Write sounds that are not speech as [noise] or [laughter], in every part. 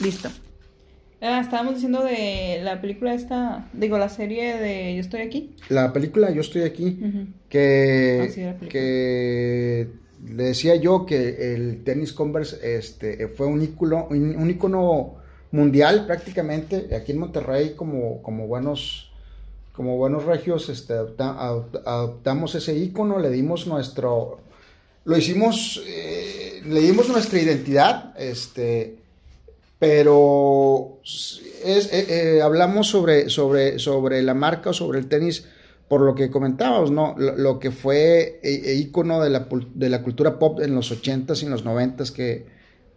Listo. Ah, estábamos diciendo de la película esta, digo, la serie de Yo estoy aquí. La película Yo estoy aquí, que, Ah, sí, que le decía yo que el tenis Converse este, fue un ícono, un, ícono mundial prácticamente, aquí en Monterrey como, como buenos como buenos regios este, adopta- adop- adoptamos ese ícono, le dimos nuestro, lo hicimos, eh, le dimos nuestra identidad, este, pero eh, eh, hablamos sobre, sobre, sobre la marca o sobre el tenis por lo que comentábamos, ¿no? Lo, que fue ícono de la, de la cultura pop en los 80s y en los 90s, que,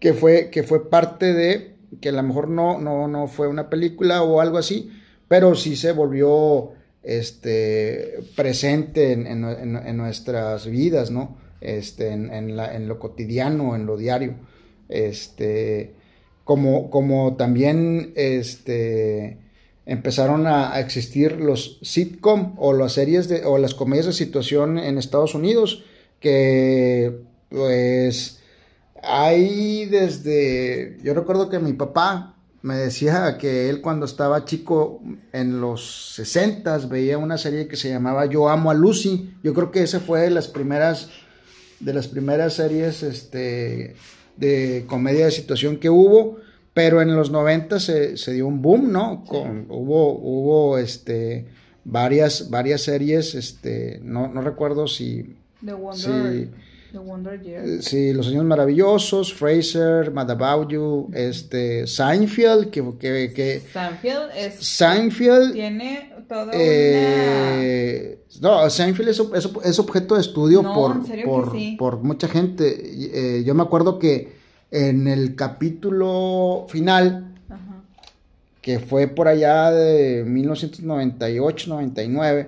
que, fue, que fue parte de, que a lo mejor no, no, no fue una película o algo así, pero sí se volvió este, presente en, en- nuestras vidas, ¿no? Este, en, en lo cotidiano, en lo diario. Este, como, como también este, empezaron a, existir los sitcom o las series de, o las comedias de situación en Estados Unidos, que pues hay desde, yo recuerdo que mi papá me decía que él cuando estaba chico en los 60 veía una serie que se llamaba Yo amo a Lucy. Yo creo que esa fue de las primeras de las primeras series este, de comedia de situación que hubo, pero en los 90 se, se dio un boom, ¿no? Con, hubo hubo este, varias, varias series, este, no, no recuerdo si, The Wonder, Sí. The Wonder Years. eh, si Los Años Maravillosos, Fraser, Mad About You, este, Seinfeld, que, que, que Seinfeld es, Seinfeld tiene una... Eh, no, Seinfeld es, es- es objeto de estudio No, por, por, sí. por mucha gente. Eh, yo me acuerdo que en el capítulo final, Ajá. que fue por allá de 1998-99,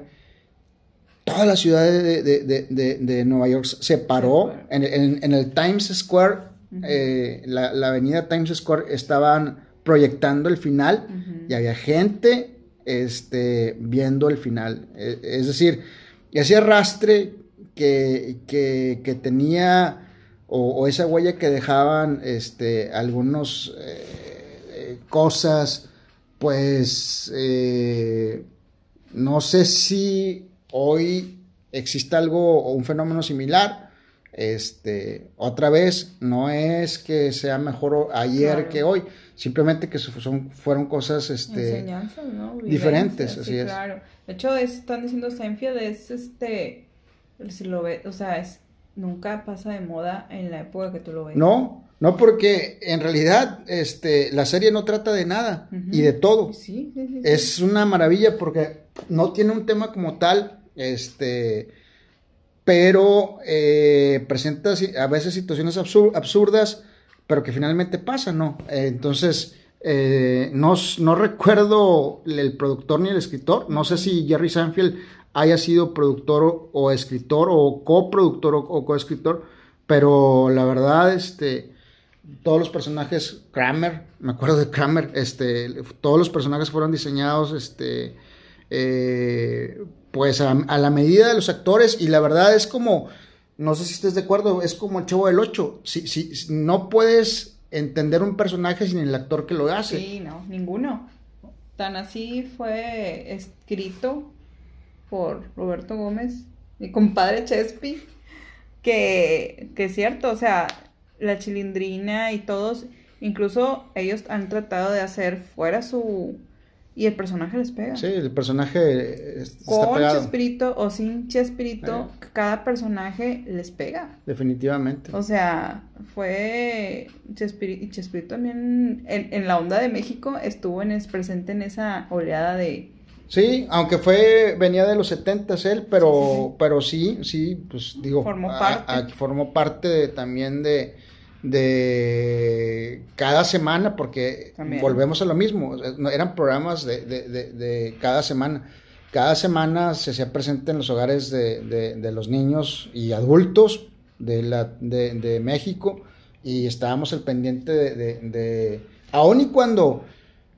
toda la ciudad de, de- de- de- Nueva York se paró. En, en- en el Times Square, eh, la, la avenida Times Square, estaban proyectando el final y había gente este, viendo el final. Eh, Es decir, ese arrastre que, que- que tenía o, o esa huella que dejaban este, algunos eh, eh, cosas, pues eh, no sé si hoy existe algo o un fenómeno similar. Este, otra vez, no es que sea mejor ayer Claro. que hoy, simplemente que son, fueron cosas este, diferentes, así sí, es. claro. De hecho, es- están diciendo Seinfeld es este, si lo ves, o sea, es, nunca pasa de moda en la época que tú lo ves. No, no porque en realidad este, la serie no trata de nada y de todo. Sí. sí. Es una maravilla porque no tiene un tema como tal, este, pero eh, presenta a veces situaciones absur- absurdas, pero que finalmente pasan, ¿no? Entonces, eh, no, no recuerdo el, productor ni el escritor, no sé si Jerry Sanfield haya sido productor o, escritor o coproductor o, o coescritor, pero la verdad, este, todos los personajes, Kramer, me acuerdo de Kramer, este, todos los personajes fueron diseñados, este, eh, pues a, la medida de los actores y la verdad es como, no sé si estés de acuerdo, es como el Chavo del 8, si, si, si no puedes entender un personaje sin el actor que lo hace. Sí, no, ninguno. Tan así fue escrito por Roberto Gómez, mi compadre Chespi, que, que es cierto, o sea, la chilindrina y todos, incluso ellos han tratado de hacer fuera su... Y el personaje les pega. Sí, el personaje eh, está Con pegado, Chespirito o sin Chespirito, Eh. cada personaje les pega. definitivamente. O sea, fue Chespirito, y Chespirito también en, en la onda de México estuvo en, es presente en esa oleada de... Sí, aunque fue, venía de los 70 él, pero Sí, sí, sí. pero sí, sí, pues digo, Formó a- parte. a- formó parte de- también de, de cada semana, porque También. volvemos a lo mismo, eran programas de, de- de- de cada semana. Cada semana se hacía presente en los hogares de, los niños y adultos de, la, de, México y estábamos al pendiente de, aun y cuando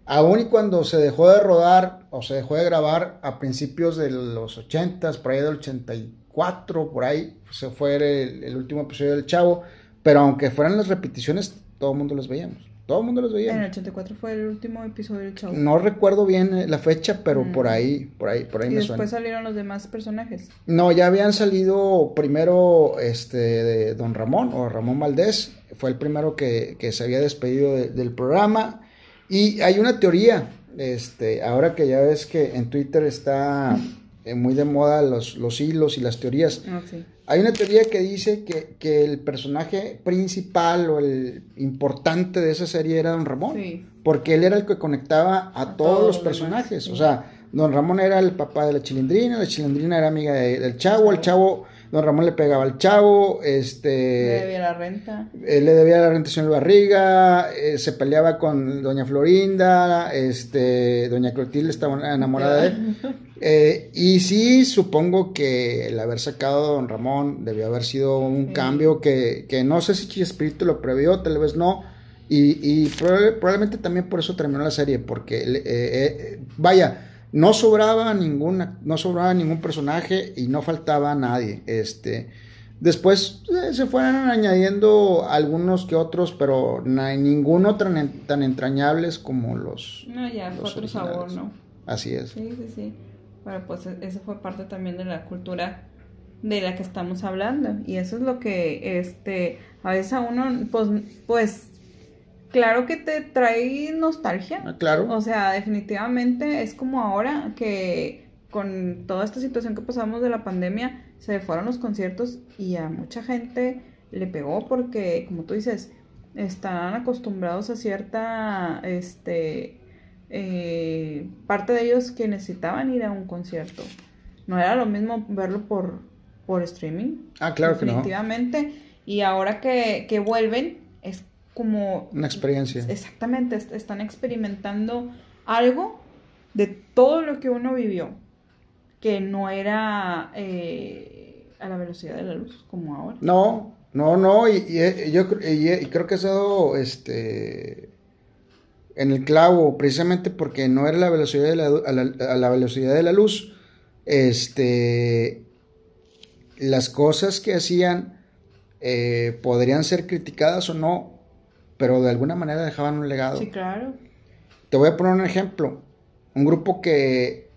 aun y cuando se dejó de rodar o se dejó de grabar a principios de los 80 por ahí del 84 por ahí se fue el, el último episodio del Chavo pero aunque fueran las repeticiones todo el mundo los veíamos Todo el mundo los veía. En el 84 fue el último episodio del show. No recuerdo bien eh, la fecha, pero Mm. por ahí, por ahí, por ahí y me después suena. salieron los demás personajes. No, ya habían salido primero este de Don Ramón o Ramón Valdés, fue el primero que, que se había despedido de- del programa. Y hay una teoría, este, ahora que ya ves que en Twitter está muy de moda los, los hilos y las teorías. Ah, sí. Hay una teoría que dice que, que el personaje principal o el importante de esa serie era Don Ramón. Sí. Porque él era el que conectaba a, A todos, todos los demás, personajes. sí. O sea, Don Ramón era el papá de la chilindrina, la chilindrina era amiga de- del chavo, el chavo, Don Ramón le pegaba al chavo, Le este, debía la renta. él le debía la rentación de barriga, eh, se peleaba con Doña Florinda, este, Doña Clotilde estaba enamorada de él. Eh, y sí, supongo que el haber sacado a Don Ramón debió haber sido un Sí. cambio que, que no sé si Espíritu lo previó, tal vez no. Y, y proba- probablemente también por eso terminó la serie, porque eh, eh, vaya, no sobraba ninguna, no sobraba ningún personaje y no faltaba nadie. Este, después eh, se fueron añadiendo algunos que otros, pero na- ninguno tan, tan entrañables como los. No, ya fue los otro originales. sabor, ¿no? Así es. Sí, sí, sí. Bueno, pues e- eso fue parte también de la cultura de la que estamos hablando. Y eso es lo que, este, a veces a uno, pues, pues, claro que te trae nostalgia. Ah, claro. O sea, definitivamente es como ahora que con toda esta situación que pasamos de la pandemia, se fueron los conciertos y a mucha gente le pegó porque, como tú dices, están acostumbrados a cierta, este, eh, parte de ellos que necesitaban ir a un concierto. No era lo mismo verlo por, por streaming. Ah, claro que no. Definitivamente. Y ahora que, que vuelven, es como Una experiencia. Exactamente, est- están experimentando algo de todo lo que uno vivió, que no era eh, a la velocidad de la luz como ahora. No, no, no, y, yo y, y creo que ha sido este en el clavo, precisamente porque no era la velocidad de la, a la, a la velocidad de la luz. Este las cosas que hacían eh, podrían ser criticadas o no, pero de alguna manera dejaban un legado. Sí, claro. Te voy a poner un ejemplo. Un grupo que,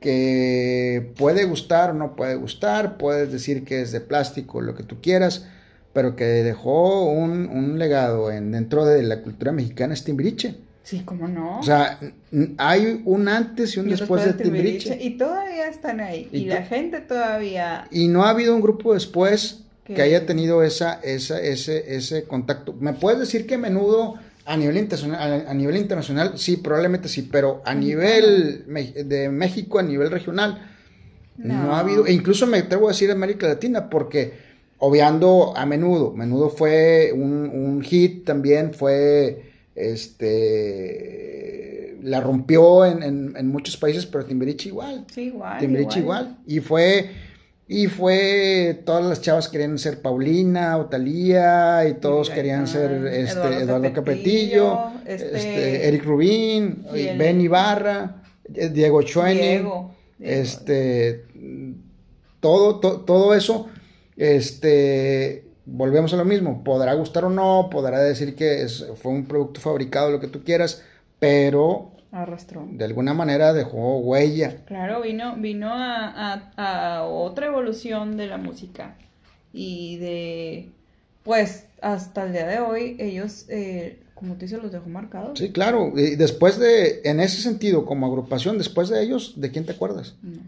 que puede gustar o no puede gustar, puedes decir que es de plástico, lo que tú quieras, pero que dejó un, un legado en, dentro de la cultura mexicana es Timbiriche. Sí, cómo no. O sea, hay un antes y un Y después de Timbiriche, Timbiriche. Y todavía están ahí. Y la gente todavía. Y no ha habido un grupo después que, Que- haya tenido esa, esa, ese, ese contacto. ¿Me puedes decir que menudo a nivel internacional, a, nivel internacional, sí, probablemente sí, pero a nivel de México, a nivel regional, no. No. ha habido, e incluso me atrevo a decir América Latina, porque obviando a menudo, menudo fue un, un hit también, fue este la rompió en, en- en muchos países, pero Timbiriche igual. Sí, igual. Timbiriche igual. Y fue, y fue, todas las chavas querían ser Paulina o Talía, y todos querían ser este, Eduardo Eduardo, Capetillo, Capetillo, este, este, Eric Rubín, y Ben Ibarra, eh, Diego Chueni, Diego. Diego. este, todo, to- todo eso, este, volvemos a lo mismo, podrá gustar o no, podrá decir que es, fue un producto fabricado, lo que tú quieras, pero Arrastró. de alguna manera dejó huella. Claro, vino, vino a, a- a otra evolución de la música y de, pues, hasta el día de hoy, ellos, eh, como tú dices, los dejó marcados. Sí, claro. Y después de, en ese sentido, como agrupación, después de ellos, ¿de quién te acuerdas? No,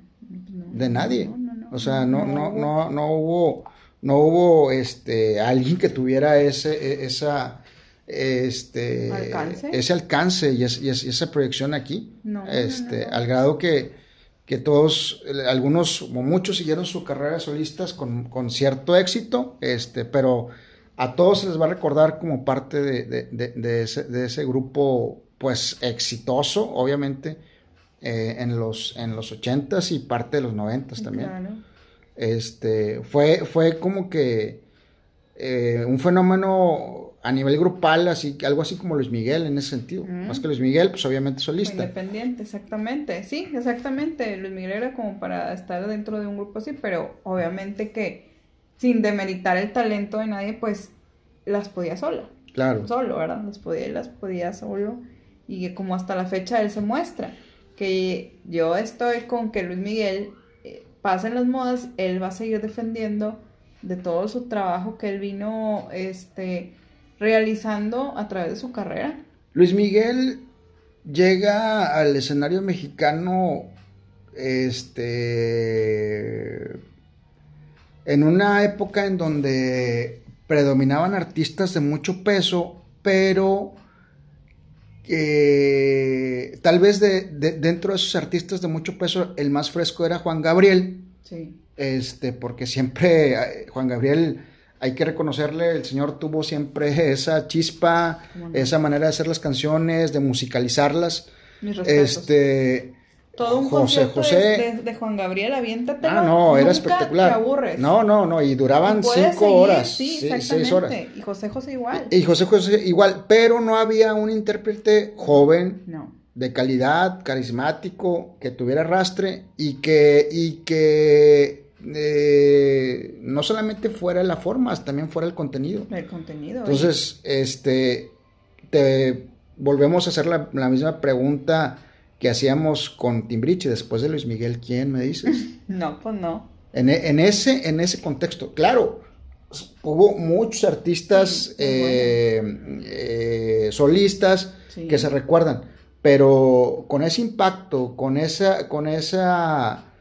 no, De nadie. no, no, no, o sea, no, no, no, no hubo, no hubo, este, alguien que tuviera ese, e- esa, este, ¿Alcance? ese alcance y, es- y es- y esa proyección aquí, No, este, no, no. al grado que, que todos, algunos o muchos siguieron su carrera de solistas con, con cierto éxito, este, pero a todos se les va a recordar como parte de, de- de- de ese, de ese grupo, pues, exitoso, obviamente, eh, en los, en los 80s y parte de los 90s también. Claro. Este, fue, fue como que eh, un fenómeno a nivel grupal, así, algo así como Luis Miguel en ese sentido. Mm. Más que Luis Miguel, pues obviamente solista. Independiente, exactamente. Sí, exactamente. Luis Miguel era como para estar dentro de un grupo así, pero obviamente que sin demeritar el talento de nadie, pues las podía sola. Claro. solo, ¿verdad? Las podía, las podía solo. Y que como hasta la fecha él se muestra. Que yo estoy con que Luis Miguel eh, pasen las modas, él va a seguir defendiendo de todo su trabajo que él vino este, realizando a través de su carrera. Luis Miguel llega al escenario mexicano este en una época en donde predominaban artistas de mucho peso, pero tal vez de, de- dentro de esos artistas de mucho peso, el más fresco era Juan Gabriel, Sí. este, porque siempre eh, Juan Gabriel, hay que reconocerle, el señor tuvo siempre [laughs] esa chispa, esa manera de hacer las canciones, de musicalizarlas. Mis. Este, Todo un José José. De, de- de Juan Gabriel, aviéntate. Ah, no, era espectacular. Te aburres. No, no, no, y duraban Y cinco seguir, horas, Sí, sí, exactamente. seis horas. Y José José igual. Y José José igual, pero no había un intérprete joven, No. de calidad, carismático, que tuviera rastre y que, y que eh, no solamente fuera la forma, también fuera el contenido. El contenido. Entonces, este, te volvemos a hacer la, la misma pregunta que hacíamos con Timbriche después de Luis Miguel, ¿quién me dices? [laughs] No, pues no. En, e- en ese, en ese contexto, claro, hubo muchos artistas Sí, eh, eh, solistas Sí. que se recuerdan, pero con ese impacto, con esa, con esa,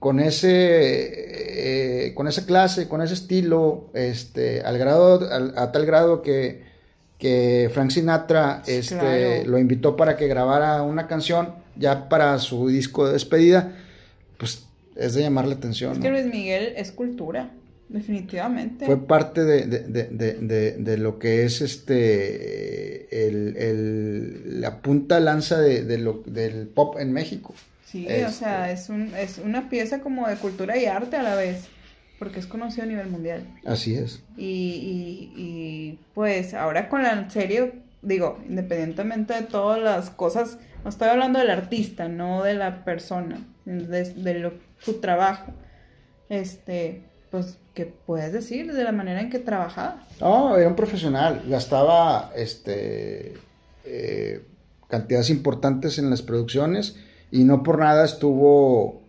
con ese, eh, con esa clase, con ese estilo, este, al grado, al- a tal grado que, que Frank Sinatra, este, Claro. lo invitó para que grabara una canción ya para su disco de despedida, pues es de llamar la atención. Es ¿no? que Luis Miguel es cultura. Definitivamente. Fue parte de, de- de- de- de- de lo que es este el, el- la punta lanza de, de lo, del pop en México. Sí, o Este- sea, es, un, es una pieza como de cultura y arte a la vez. Porque es conocido a nivel mundial. Así es. Y, y, y, pues ahora con la serie, digo, independientemente de todas las cosas, no estoy hablando del artista, no de la persona, de, de lo- su trabajo. Este, pues, ¿qué puedes decir de la manera en que trabajaba? No, era un profesional, gastaba este eh, cantidades importantes en las producciones y no por nada estuvo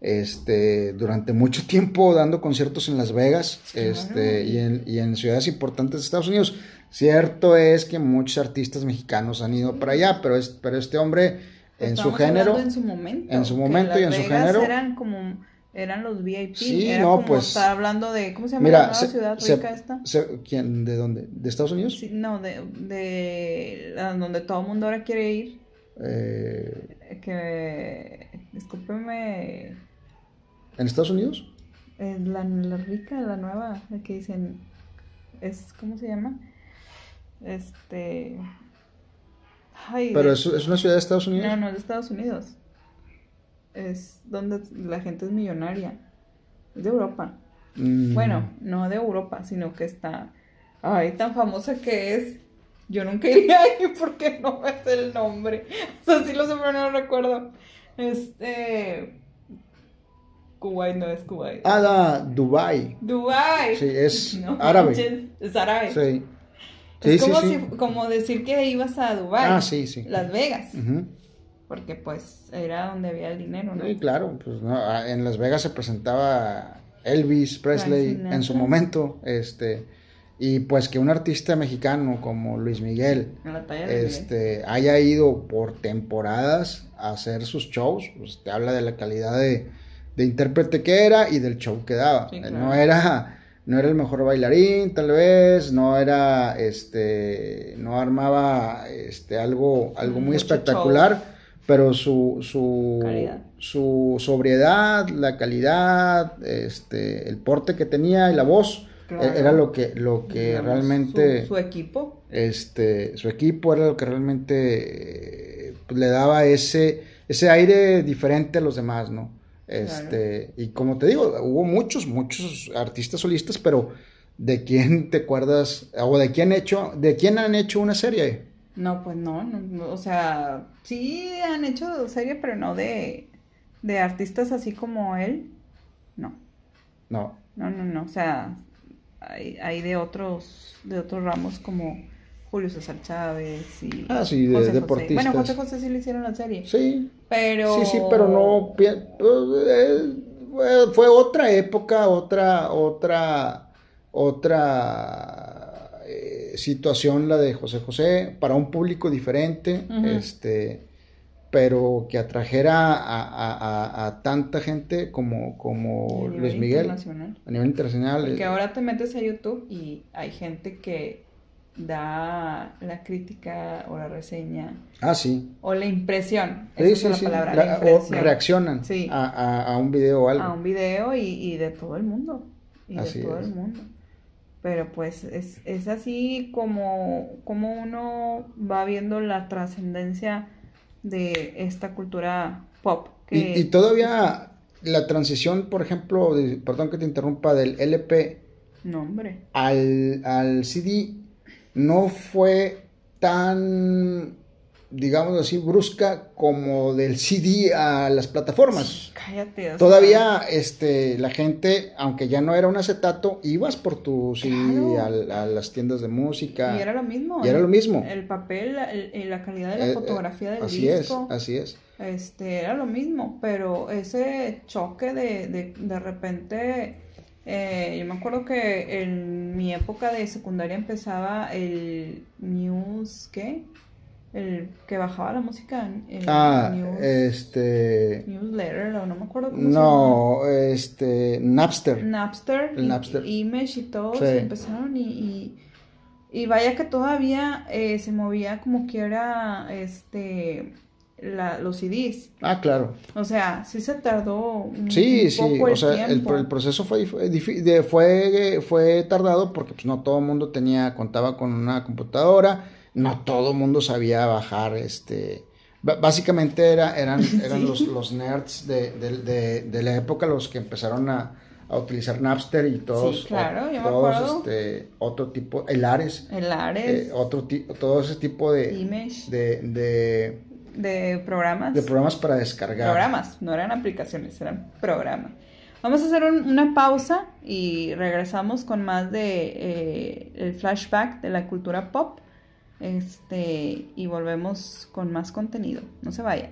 este durante mucho tiempo dando conciertos en Las Vegas Claro. este y en, y en ciudades importantes de Estados Unidos. Cierto es que muchos artistas mexicanos han ido para allá, pero es, pero este hombre en su género En su momento. en su momento y en su género. Eran como, eran los VIP. Sí, era no, como pues, estar hablando de, ¿cómo se llama la Mira, nueva se- ciudad se- rica esta? se- ¿quién? ¿De dónde? ¿De Estados Unidos? Sí, no, de, de la- donde todo el mundo ahora quiere ir. Eh, Que, discúlpeme, ¿En Estados Unidos? eh, la, la rica, la nueva, la que dicen, es, ¿cómo se llama? Este, ay, Pero de- es, es una ciudad de Estados Unidos. no, no es de Estados Unidos, es donde la gente es millonaria, es de Europa. Mm, Bueno, no de Europa, sino que está, ay, tan famosa que es. Yo nunca iría ahí [laughs] porque no me sé el nombre. O sea, sí lo sé, pero no lo recuerdo. Este. Kuwait no es Kuwait. Ah, Dubai. Dubai. Sí, es [laughs] No árabe. Es árabe. Sí. Sí, sí, como, sí. si- como decir que ibas a Dubai. Ah, sí, sí. Las Vegas. Porque pues era donde había el dinero, ¿no? Sí, claro, pues no, ah, en Las Vegas se presentaba Elvis Presley en su momento, este, y pues que un artista mexicano como Luis Miguel, este, haya ido por temporadas a hacer sus shows, pues te habla de la calidad de, de intérprete que era y del show que daba. Sí, Eh, claro. No era no era el mejor bailarín, tal vez, no era este no armaba este algo algo muy Mucho espectacular, pero su su Calidad. su sobriedad, la calidad, este el porte que tenía y la voz Claro. e- era lo que lo que Digamos, realmente Su, su equipo. este su equipo era lo que realmente pues, le daba ese ese aire diferente a los demás, ¿no? Este, y como te digo, hubo muchos, muchos artistas solistas, pero ¿de quién te acuerdas? O de quién hecho, de quién han hecho una serie? No, pues no, no, no, o sea, sí han hecho serie, pero no de, de artistas así como él. No, No. no, no, no, o sea, hay, hay de otros, de otros ramos como Julio César Chávez y Ah, sí, de José José. deportistas. Bueno, José José sí le hicieron la serie. Sí, Pero sí, sí, pero no... eh, fue- otra época, otra, otra, otra eh, situación la de José José, para un público diferente, este, pero que atrajera a, a- a- a tanta gente como, como Luis Miguel a nivel internacional. Porque eh, ahora te metes a YouTube y hay gente que da la crítica o la reseña Ah, sí. o la impresión. Sí, sí, es la sí. palabra, La- la o reaccionan Sí. a, a- a un video o algo. a un video y, y de todo el mundo. Y Así de todo es. el mundo. Pero pues es, es así como, como uno va viendo la trascendencia de esta cultura pop. Y, todavía la transición, por ejemplo, de- perdón que te interrumpa, del LP No, hombre. al, al CD no fue tan, digamos así, brusca como del CD a las plataformas. Cállate. o sea, Todavía este, la gente, aunque ya no era un acetato, ibas por tu CD Claro. a, las tiendas de música. Y era lo mismo. Y era lo mismo. El papel, el- la calidad de la Eh, eh, fotografía del así disco. es, así es. Este, era lo mismo, pero ese choque de, de, de repente, eh, yo me acuerdo que en mi época de secundaria empezaba el news, ¿qué? El que bajaba la música, el Ah, news, este... newsletter, o no me acuerdo cómo No, este, se llama. Napster. Napster, El y- Napster. y Image y todos Sí. empezaron y, y, y vaya que todavía eh, se movía como quiera este la, los CDs. Ah, claro. O sea, sí se tardó un, Sí, un sí, poco o el sea, el, tiempo. el proceso fue, fue, fue tardado porque pues no todo el mundo tenía, contaba con una computadora, no todo el mundo sabía bajar, este, b- básicamente era, eran, [laughs] eran Sí. los, los nerds de, de, de- de la época los que empezaron a, a utilizar Napster y todos, Sí, claro, me todos, este, otro tipo, el Ares, El Ares, eh, otro todo ese tipo de, Image, de, de, de programas. de programas para descargar. Programas, no eran aplicaciones, eran programas. Vamos a hacer un- una pausa y regresamos con más de eh, el flashback de la cultura pop. Este, y volvemos con más contenido. No se vaya.